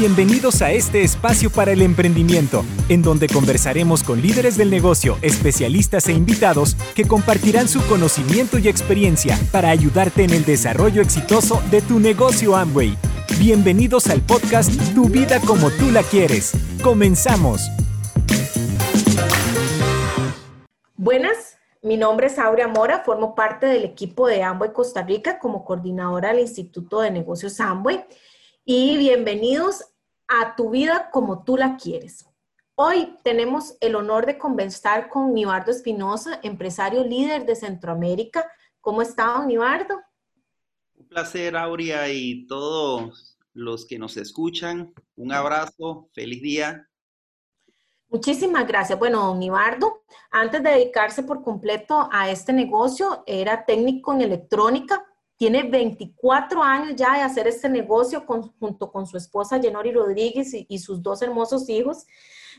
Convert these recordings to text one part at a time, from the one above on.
Bienvenidos a este espacio para el emprendimiento, en donde conversaremos con líderes del negocio, especialistas e invitados que compartirán su conocimiento y experiencia para ayudarte en el desarrollo exitoso de tu negocio Amway. Bienvenidos al podcast Tu vida como tú la quieres. Comenzamos. Buenas, mi nombre es Aurea Mora, formo parte del equipo de Amway Costa Rica como coordinadora del Instituto de Negocios Amway y bienvenidos a Tu vida como tú la quieres. Hoy tenemos el honor de conversar con Nibardo Espinosa, empresario líder de Centroamérica. ¿Cómo está, Nibardo? Un placer, Aurea, y todos los que nos escuchan. Un abrazo, feliz día. Muchísimas gracias. Bueno, don Nibardo, antes de dedicarse por completo a este negocio, era técnico en electrónica, tiene 24 años ya de hacer este negocio junto con su esposa Jenori Rodríguez y, sus dos hermosos hijos.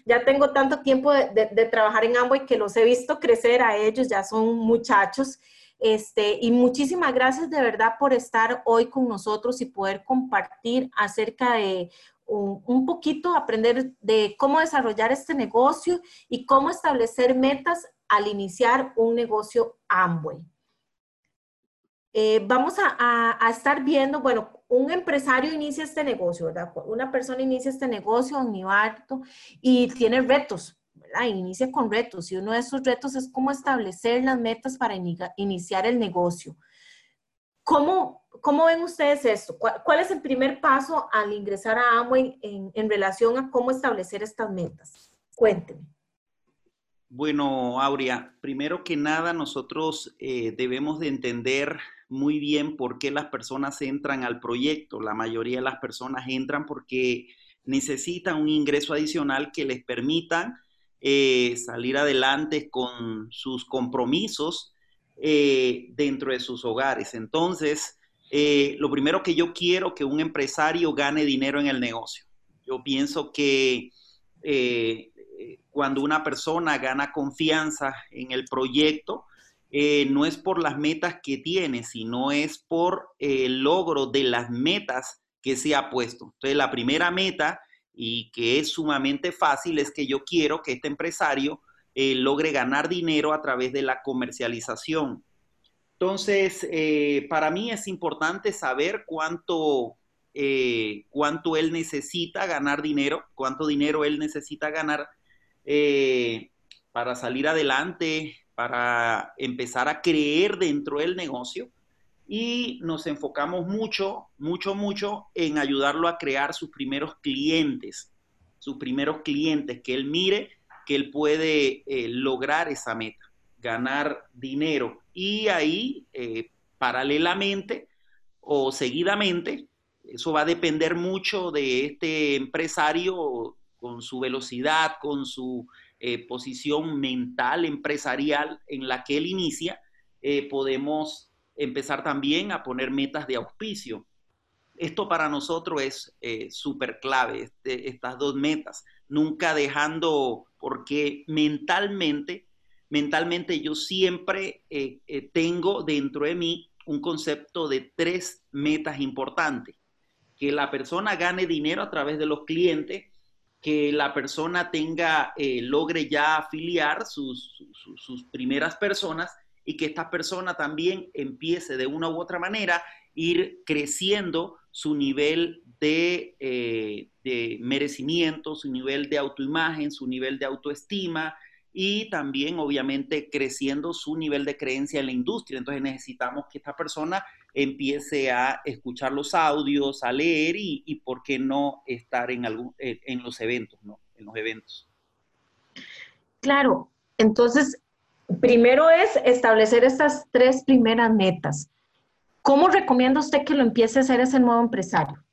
Ya tengo tanto tiempo de, trabajar en Amway que los he visto crecer a ellos, ya son muchachos. Este, y muchísimas gracias de verdad por estar hoy con nosotros y poder compartir acerca de un, un, poquito, aprender de cómo desarrollar este negocio y cómo establecer metas al iniciar un negocio Amway. Eh, vamos a, estar viendo, bueno, un empresario inicia este negocio, ¿verdad? Una persona inicia este negocio, un nibarto, y tiene retos, ¿verdad? Inicia con retos, y uno de esos retos es cómo establecer las metas para iniciar el negocio. ¿Cómo, ¿Cómo, ven ustedes esto? ¿Cuál, es el primer paso al ingresar a Amway en, en relación a cómo establecer estas metas? Cuéntenme. Bueno, Aurea, primero que nada nosotros eh, debemos de entender muy bien por qué las personas entran al proyecto. La mayoría de las personas entran porque necesitan un ingreso adicional que les permita eh, salir adelante con sus compromisos eh, dentro de sus hogares. Entonces, lo primero que yo quiero que un empresario gane dinero en el negocio. Yo pienso que cuando una persona gana confianza en el proyecto, eh, no es por las metas que tiene, sino es por el logro de las metas que se ha puesto. Entonces, la primera meta, y que es sumamente fácil, es que yo quiero que este empresario eh, logre ganar dinero a través de la comercialización. Entonces, eh, para mí es importante saber cuánto, cuánto él necesita ganar dinero, cuánto dinero él necesita ganar eh, para salir adelante, para empezar a creer dentro del negocio y nos enfocamos mucho, mucho, mucho en ayudarlo a crear sus primeros clientes, sus primeros clientes, que él mire que él puede eh, lograr esa meta, ganar dinero. Y ahí, eh, paralelamente o seguidamente, eso va a depender mucho de este empresario con su velocidad, con su eh, posición mental, empresarial en la que él inicia, eh, podemos empezar también a poner metas de auspicio. Esto para nosotros es eh, súper clave, este, estas dos metas, nunca dejando, porque mentalmente, mentalmente yo siempre tengo dentro de mí un concepto de tres metas importantes. Que la persona gane dinero a través de los clientes, que la persona tenga, eh, logre ya afiliar sus, primeras personas y que esta persona también empiece de una u otra manera ir creciendo su nivel de, eh, de merecimiento, su nivel de autoimagen, su nivel de autoestima, y también obviamente creciendo su nivel de creencia en la industria. Entonces necesitamos que esta persona empiece a escuchar los audios, a leer y, por qué no estar en, algún, eh, en los eventos, ¿no? En los eventos. Claro, entonces, primero es establecer estas tres primeras metas. ¿Cómo recomienda usted que lo empiece a hacer ese nuevo empresario?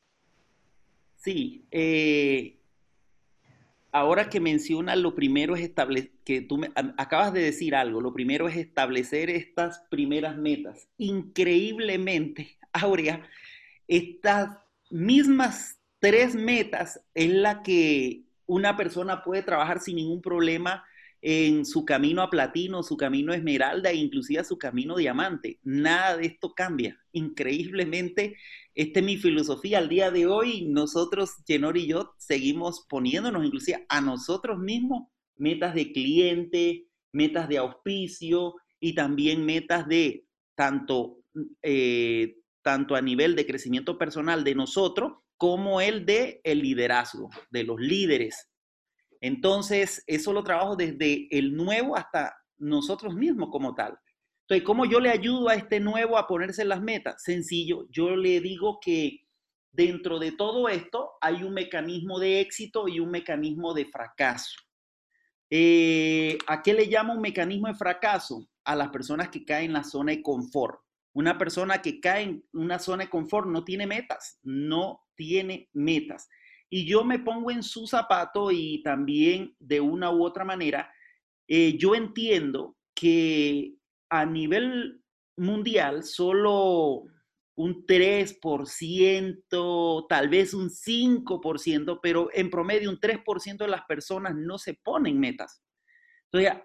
Sí, eh, ahora que menciona, lo primero es establecer, que tú me, acabas de decir algo, lo primero es establecer estas primeras metas. Increíblemente, Aurea, estas mismas tres metas es la que una persona puede trabajar sin ningún problema en su camino a platino, su camino a esmeralda e inclusive a su camino diamante. Nada de esto cambia. Increíblemente, esta es mi filosofía. Al día de hoy, nosotros, Jenor y yo, seguimos poniéndonos inclusive a nosotros mismos metas de cliente, metas de auspicio y también metas de tanto, eh, tanto a nivel de crecimiento personal de nosotros como el de el liderazgo, de los líderes entonces, eso lo trabajo desde el nuevo hasta nosotros mismos como tal. Entonces, ¿cómo yo le ayudo a este nuevo a ponerse las metas? Sencillo, yo le digo que dentro de todo esto hay un mecanismo de éxito y un mecanismo de fracaso. Eh, ¿A qué le llamo un mecanismo de fracaso? A las personas que caen en la zona de confort. Una persona que cae en una zona de confort no tiene metas, no tiene metas y yo me pongo en su zapato y también de una u otra manera, eh, yo entiendo que a nivel mundial solo un 3%, tal vez un 5%, pero en promedio un 3% de las personas no se ponen metas.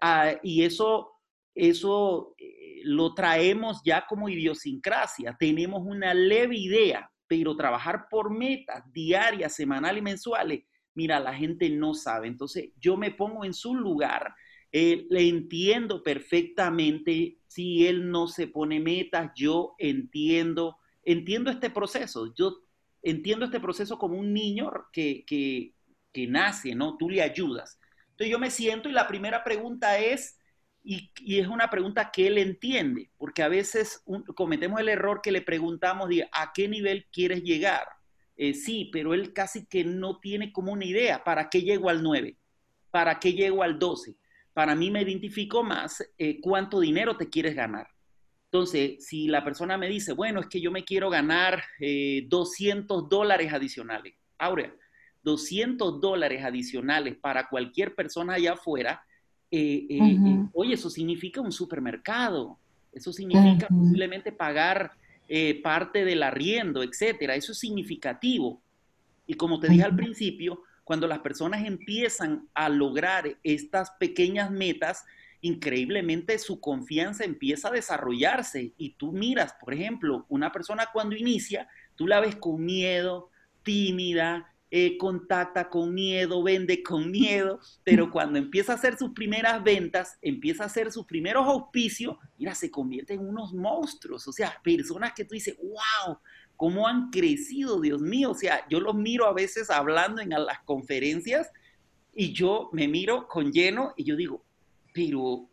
Ah, y eso, eso eh, lo traemos ya como idiosincrasia. Tenemos una leve idea pero trabajar por metas diarias, semanales y mensuales, mira, la gente no sabe. Entonces, yo me pongo en su lugar, eh, le entiendo perfectamente si él no se pone metas, yo entiendo, entiendo este proceso, yo entiendo este proceso como un niño que, que, que nace, ¿no? Tú le ayudas. Entonces yo me siento y la primera pregunta es, y, es una pregunta que él entiende, porque a veces cometemos el error que le preguntamos a qué nivel quieres llegar. Eh, sí, pero él casi que no tiene como una idea, ¿para qué llego al 9? ¿Para qué llego al 12? Para mí me identifico más eh, cuánto dinero te quieres ganar. Entonces, si la persona me dice, bueno, es que yo me quiero ganar 200 eh, dólares adicionales, Aurea, 200 dólares adicionales para cualquier persona allá afuera, eh, eh, eh, oye, eso significa un supermercado, eso significa posiblemente pagar parte del arriendo, etcétera. Eso es significativo. Y como te dije al principio, cuando las personas empiezan a lograr estas pequeñas metas, increíblemente su confianza empieza a desarrollarse. Y tú miras, por ejemplo, una persona cuando inicia, tú la ves con miedo, tímida, eh, contacta con miedo, vende con miedo, pero cuando empieza a hacer sus primeras ventas, empieza a hacer sus primeros auspicios, mira, se convierte en unos monstruos, o sea, personas que tú dices, wow, cómo han crecido, Dios mío, o sea, yo los miro a veces hablando en las conferencias y yo me miro con lleno y yo digo, pero...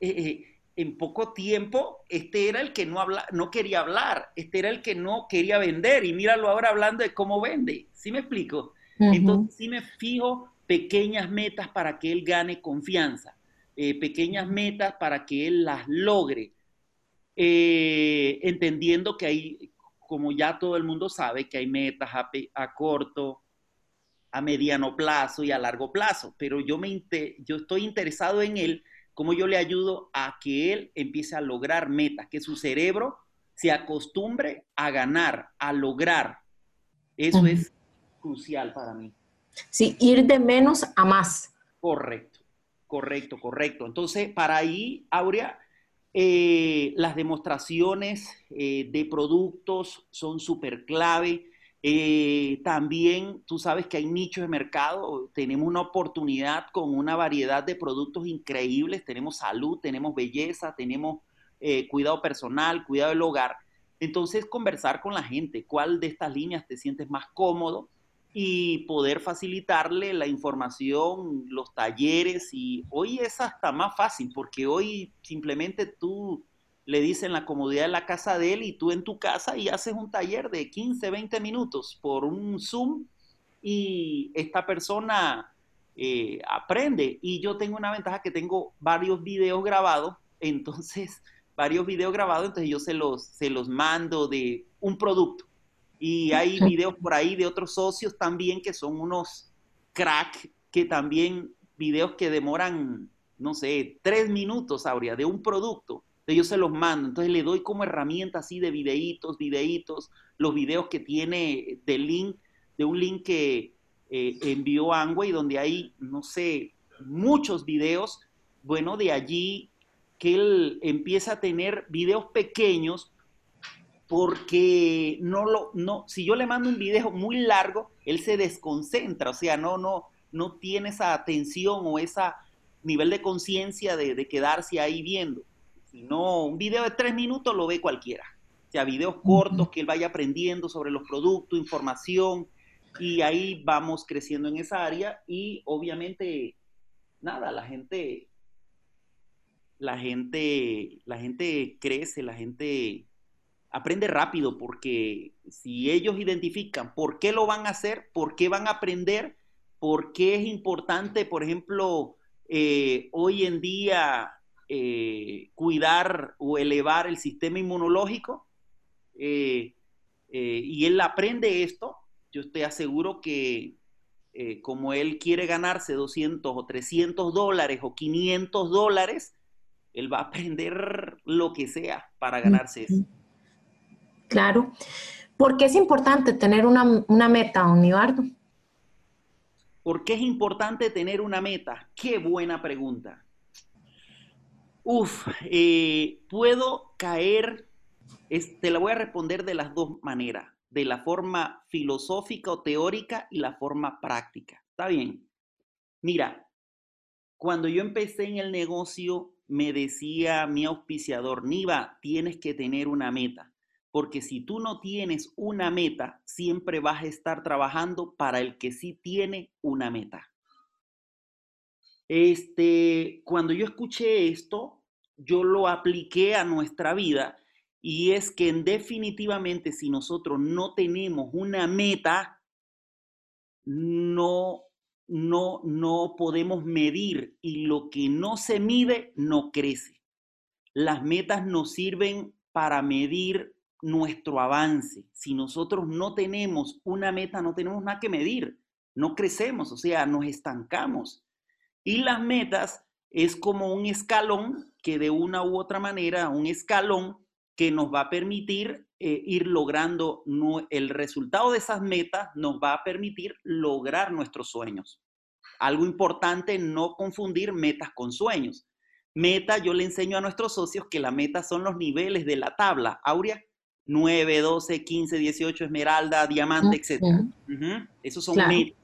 Eh, eh, en poco tiempo, este era el que no, habla, no quería hablar, este era el que no quería vender y míralo ahora hablando de cómo vende. ¿Sí me explico? Entonces sí me fijo pequeñas metas para que él gane confianza, eh, pequeñas metas para que él las logre, eh, entendiendo que hay, como ya todo el mundo sabe, que hay metas a, a corto, a mediano plazo y a largo plazo, pero yo, me, yo estoy interesado en él cómo yo le ayudo a que él empiece a lograr metas, que su cerebro se acostumbre a ganar, a lograr. Eso es crucial para mí. Sí, ir de menos a más. Correcto, correcto, correcto. Entonces, para ahí, Aurea, eh, las demostraciones eh, de productos son súper clave. Eh, también tú sabes que hay nichos de mercado, tenemos una oportunidad con una variedad de productos increíbles, tenemos salud, tenemos belleza, tenemos eh, cuidado personal, cuidado del hogar. Entonces, conversar con la gente, cuál de estas líneas te sientes más cómodo y poder facilitarle la información, los talleres y hoy es hasta más fácil porque hoy simplemente tú le dicen la comodidad de la casa de él y tú en tu casa y haces un taller de 15, 20 minutos por un Zoom y esta persona eh, aprende. Y yo tengo una ventaja que tengo varios videos grabados, entonces, varios videos grabados, entonces yo se los, se los mando de un producto. Y hay videos por ahí de otros socios también que son unos crack, que también videos que demoran, no sé, tres minutos, Aurea, de un producto entonces yo se los mando, entonces le doy como herramienta así de videitos, videitos, los videos que tiene de link, de un link que eh, envió Angway, donde hay, no sé, muchos videos, bueno, de allí que él empieza a tener videos pequeños porque no lo, no, si yo le mando un video muy largo, él se desconcentra, o sea, no, no, no tiene esa atención o ese nivel de conciencia de, de, quedarse ahí viendo. No, un video de tres minutos lo ve cualquiera. O sea, videos cortos que él vaya aprendiendo sobre los productos, información, y ahí vamos creciendo en esa área y obviamente, nada, la gente, la gente, la gente crece, la gente aprende rápido porque si ellos identifican por qué lo van a hacer, por qué van a aprender, por qué es importante, por ejemplo, eh, hoy en día eh, cuidar o elevar el sistema inmunológico, eh, y él aprende esto, yo te aseguro que como él quiere ganarse 200 o 300 dólares o 500 dólares, él va a aprender lo que sea para ganarse eso. Claro. ¿Por qué es importante tener una, una meta, Unibardo? ¿Por qué es importante tener una meta? Qué buena pregunta. Uf, eh, puedo caer, te la voy a responder de las dos maneras, de la forma filosófica o teórica y la forma práctica. ¿Está bien? Mira, cuando yo empecé en el negocio, me decía mi auspiciador, Niva, tienes que tener una meta porque si tú no tienes una meta, siempre vas a estar trabajando para el que sí tiene una meta. Este, cuando yo escuché esto, yo lo apliqué a nuestra vida y es que definitivamente si nosotros no tenemos una meta, no no no podemos medir y lo que no se mide no crece. Las metas nos sirven para medir nuestro avance. Si nosotros no tenemos una meta, no tenemos nada que medir, no crecemos, o sea, nos estancamos. Y las metas es como un escalón que de una u otra manera, un escalón que nos va a permitir eh, ir logrando no, el resultado de esas metas, nos va a permitir lograr nuestros sueños. Algo importante, no confundir metas con sueños. Meta, yo le enseño a nuestros socios que la meta son los niveles de la tabla. Aurea, 9, 12, 15, 18, esmeralda, diamante, etc. Esos son metas.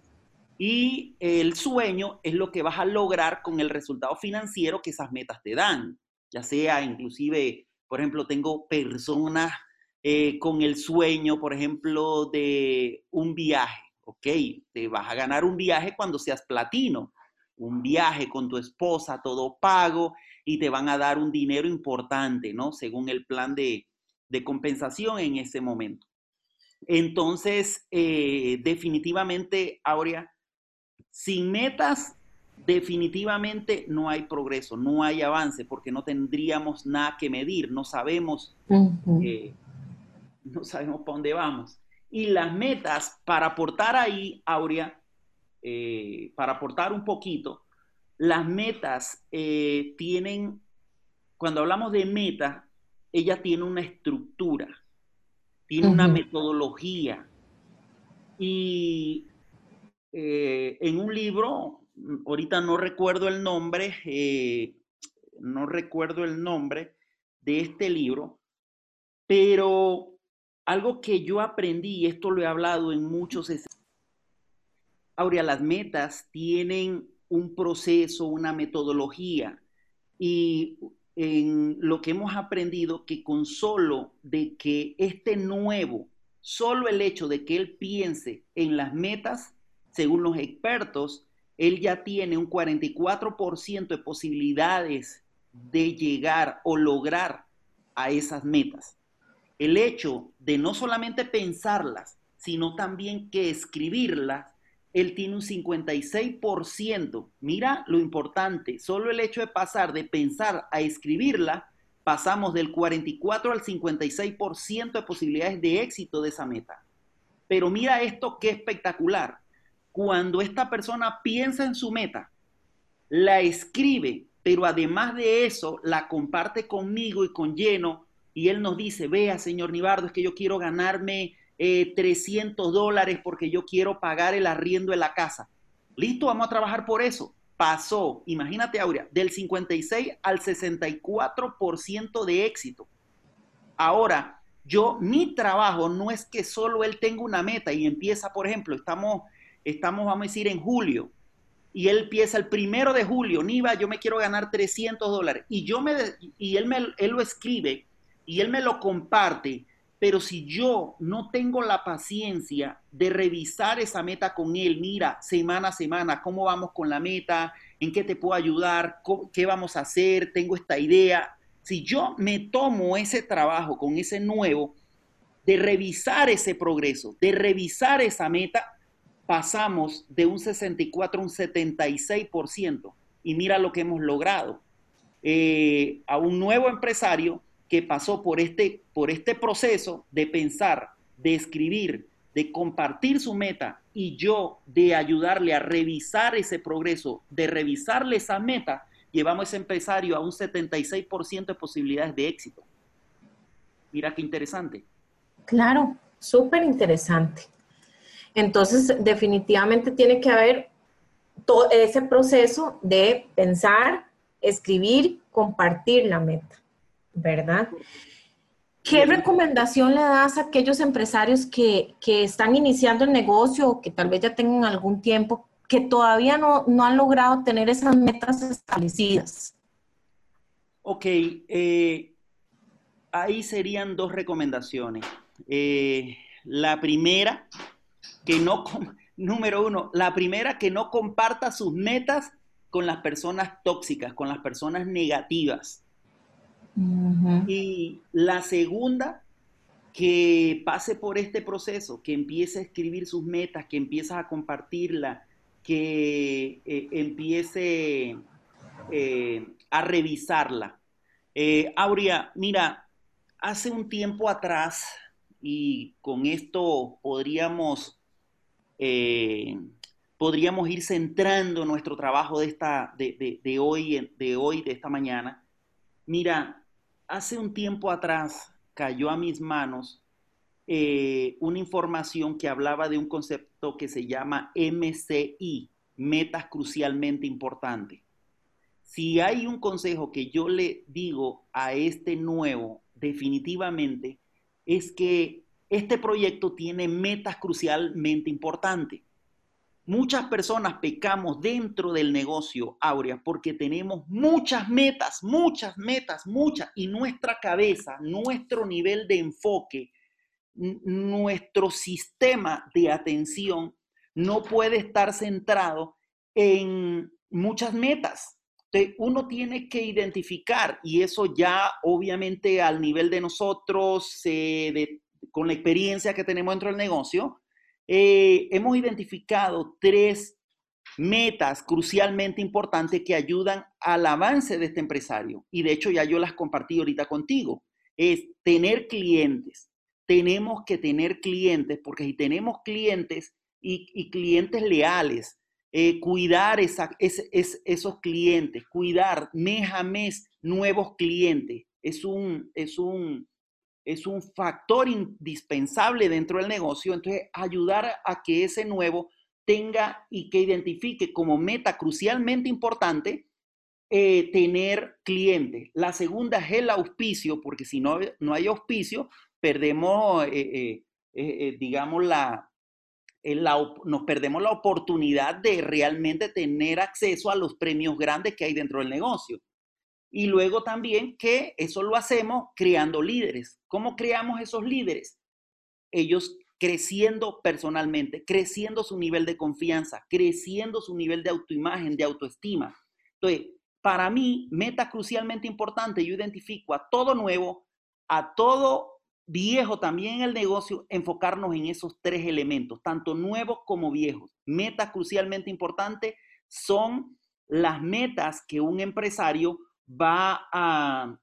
Y el sueño es lo que vas a lograr con el resultado financiero que esas metas te dan. Ya sea inclusive, por ejemplo, tengo personas eh, con el sueño, por ejemplo, de un viaje. Ok, te vas a ganar un viaje cuando seas platino. Un viaje con tu esposa, todo pago, y te van a dar un dinero importante, ¿no? Según el plan de, de compensación en ese momento. Entonces, eh, definitivamente, Aurea, sin metas, definitivamente no hay progreso, no hay avance, porque no tendríamos nada que medir, no sabemos, eh, no sabemos para dónde vamos. Y las metas, para aportar ahí, Aurea, eh, para aportar un poquito, las metas tienen, cuando hablamos de metas, ella tiene una estructura, tiene una metodología. Y eh, en un libro, ahorita no recuerdo el nombre, eh, no recuerdo el nombre de este libro, pero algo que yo aprendí, y esto lo he hablado en muchos... Aurea, las metas tienen un proceso, una metodología, y en lo que hemos aprendido que con solo de que este nuevo, solo el hecho de que él piense en las metas, según los expertos, él ya tiene un 44% de posibilidades de llegar o lograr a esas metas. El hecho de no solamente pensarlas, sino también que escribirlas, él tiene un 56%. Mira lo importante, solo el hecho de pasar de pensar a escribirla, pasamos del 44 al 56% de posibilidades de éxito de esa meta. Pero mira esto qué espectacular. Cuando esta persona piensa en su meta, la escribe, pero además de eso la comparte conmigo y con lleno, y él nos dice, vea, señor Nibardo, es que yo quiero ganarme 300 eh, dólares porque yo quiero pagar el arriendo de la casa. Listo, vamos a trabajar por eso. pasó, imagínate Aurea, del 56 al 64% de éxito. Ahora, yo, mi trabajo no es que solo él tenga una meta y empieza, por ejemplo, estamos, estamos, vamos a decir, en julio, y él empieza el primero de julio, Niva, yo me quiero ganar 300 dólares, y yo me, y él, me, él lo escribe, y él me lo comparte, pero si yo no tengo la paciencia de revisar esa meta con él, mira, semana a semana, cómo vamos con la meta, en qué te puedo ayudar, qué vamos a hacer, tengo esta idea. Si yo me tomo ese trabajo con ese nuevo, de revisar ese progreso, de revisar esa meta, pasamos de un 64 a un 76%. Y mira lo que hemos logrado. Eh, a un nuevo empresario que pasó por este, por este proceso de pensar, de escribir, de compartir su meta y yo de ayudarle a revisar ese progreso, de revisarle esa meta, llevamos a ese empresario a un 76% de posibilidades de éxito. Mira qué interesante. Claro, súper interesante. Entonces, definitivamente tiene que haber todo ese proceso de pensar, escribir, compartir la meta. ¿verdad? ¿Qué recomendación le das a aquellos empresarios que, están iniciando el negocio o que tal vez ya tengan algún tiempo que todavía no, han logrado tener esas metas establecidas? Ok, eh, ahí serían dos recomendaciones. Eh, la primera, que no, número uno, la primera, que no comparta sus metas con las personas tóxicas, con las personas negativas. Y la segunda, que pase por este proceso, que empiece a escribir sus metas, que empiece a compartirla, que eh, empiece eh, a revisarla. Eh, Aurea, mira, hace un tiempo atrás, y con esto podríamos, podríamos ir centrando nuestro trabajo de, esta, de, hoy, de hoy, de esta mañana. Mira, hace un tiempo atrás cayó a mis manos eh, una información que hablaba de un concepto que se llama MCI, metas crucialmente importantes. Si hay un consejo que yo le digo a este nuevo, definitivamente, es que este proyecto tiene metas crucialmente importantes. Muchas personas pecamos dentro del negocio, Aurea, porque tenemos muchas metas, muchas metas, muchas, y nuestra cabeza, nuestro nivel de enfoque, nuestro sistema de atención no puede estar centrado en muchas metas. Uno tiene que identificar, y eso ya obviamente al nivel de nosotros, con la experiencia que tenemos dentro del negocio, eh, hemos identificado tres metas crucialmente importantes que ayudan al avance de este empresario. Y de hecho ya yo las compartí ahorita contigo. Es tener clientes. Tenemos que tener clientes porque si tenemos clientes y, clientes leales, eh, cuidar esos clientes, cuidar mes a mes nuevos clientes, es un, es un, es un factor indispensable dentro del negocio, entonces ayudar a que ese nuevo tenga y que identifique como meta crucialmente importante eh, tener clientes. La segunda es el auspicio, porque si no, no hay auspicio, perdemos, eh, digamos, la, nos perdemos la oportunidad de realmente tener acceso a los premios grandes que hay dentro del negocio. Y luego también que eso lo hacemos creando líderes. ¿Cómo creamos esos líderes? Ellos creciendo personalmente, creciendo su nivel de confianza, creciendo su nivel de autoimagen, de autoestima. Entonces, para mí, meta crucialmente importante, yo identifico a todo nuevo, a todo viejo también el negocio, enfocarnos en esos tres elementos, tanto nuevos como viejos. Meta crucialmente importante son las metas que un empresario va a,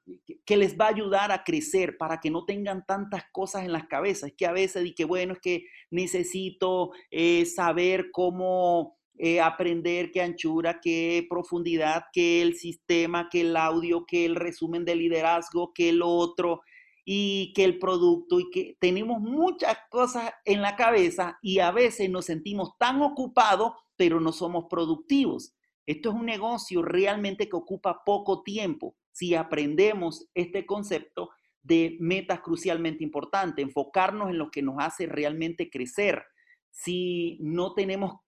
que les va a ayudar a crecer para que no tengan tantas cosas en las cabezas. Es que a veces di que bueno, es que necesito eh, saber cómo eh, aprender qué anchura, qué profundidad, qué el sistema, qué el audio, qué el resumen de liderazgo, qué el otro y que el producto y que tenemos muchas cosas en la cabeza y a veces nos sentimos tan ocupados, pero no somos productivos. Esto es un negocio realmente que ocupa poco tiempo si aprendemos este concepto de metas crucialmente importantes, enfocarnos en lo que nos hace realmente crecer. Si no tenemos,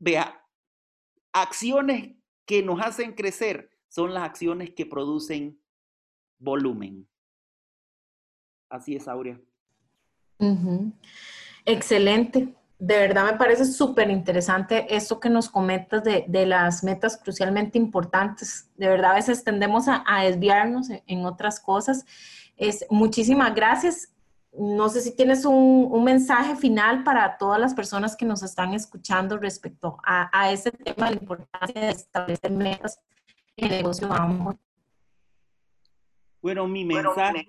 vea, acciones que nos hacen crecer son las acciones que producen volumen. Así es, Aurea. Excelente. De verdad me parece súper interesante esto que nos comentas de, las metas crucialmente importantes. De verdad a veces tendemos a, desviarnos en, otras cosas. Es, muchísimas gracias. No sé si tienes un, mensaje final para todas las personas que nos están escuchando respecto a, a ese tema, la importancia de establecer metas en el negocio Bueno, mi mensaje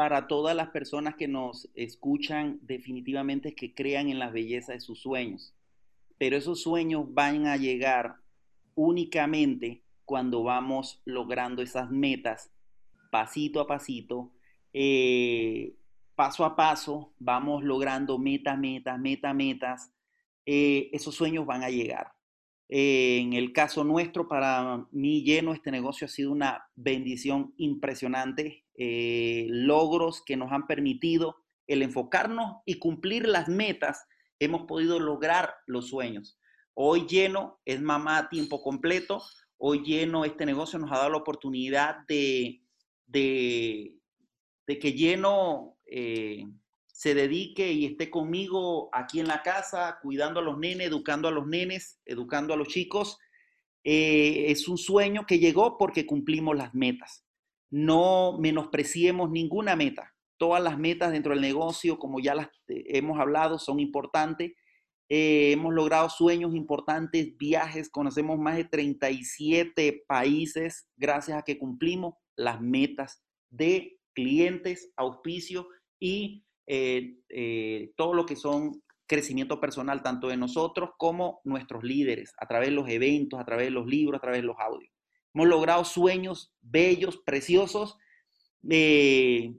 para todas las personas que nos escuchan definitivamente es que crean en la belleza de sus sueños. Pero esos sueños van a llegar únicamente cuando vamos logrando esas metas pasito a pasito, eh, paso a paso, vamos logrando metas, metas, metas, metas. Eh, esos sueños van a llegar. Eh, en el caso nuestro, para mí lleno, este negocio ha sido una bendición impresionante. Eh, logros que nos han permitido el enfocarnos y cumplir las metas, hemos podido lograr los sueños. Hoy lleno es mamá a tiempo completo. Hoy lleno este negocio nos ha dado la oportunidad de, de, que lleno eh, se dedique y esté conmigo aquí en la casa, cuidando a los nenes, educando a los nenes, educando a los chicos. Eh, es un sueño que llegó porque cumplimos las metas. No menospreciemos ninguna meta. Todas las metas dentro del negocio, como ya las eh, hemos hablado, son importantes. Eh, hemos logrado sueños importantes, viajes, conocemos más de 37 países gracias a que cumplimos las metas de clientes, auspicio y eh, todo lo que son crecimiento personal, tanto de nosotros como nuestros líderes, a través de los eventos, a través de los libros, a través de los audios. Hemos logrado sueños bellos, preciosos. Eh,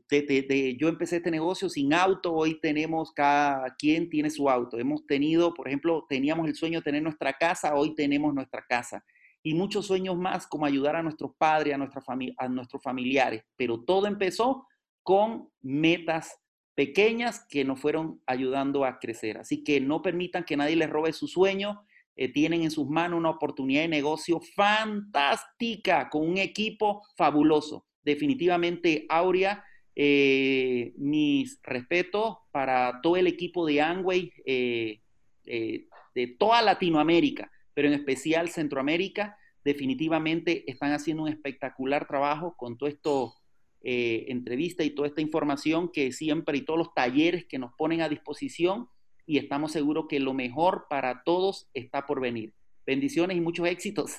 yo empecé este negocio sin auto, hoy tenemos cada quien tiene su auto. Hemos tenido, por ejemplo, teníamos el sueño de tener nuestra casa, hoy tenemos nuestra casa. Y muchos sueños más como ayudar a nuestros padres, a, nuestra a nuestros familiares. Pero todo empezó con metas pequeñas que nos fueron ayudando a crecer. Así que no permitan que nadie les robe su sueño. Eh, tienen en sus manos una oportunidad de negocio fantástica con un equipo fabuloso. Definitivamente, Aurea, eh, mis respetos para todo el equipo de Angway eh, de toda Latinoamérica, pero en especial Centroamérica. Definitivamente están haciendo un espectacular trabajo con todo esto eh, entrevista y toda esta información que siempre y todos los talleres que nos ponen a disposición y estamos seguros que lo mejor para todos está por venir. Bendiciones y muchos éxitos.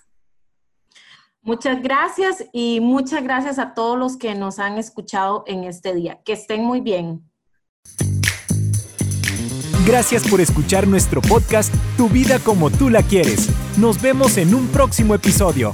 Muchas gracias y muchas gracias a todos los que nos han escuchado en este día. Que estén muy bien. Gracias por escuchar nuestro podcast Tu vida como tú la quieres. Nos vemos en un próximo episodio.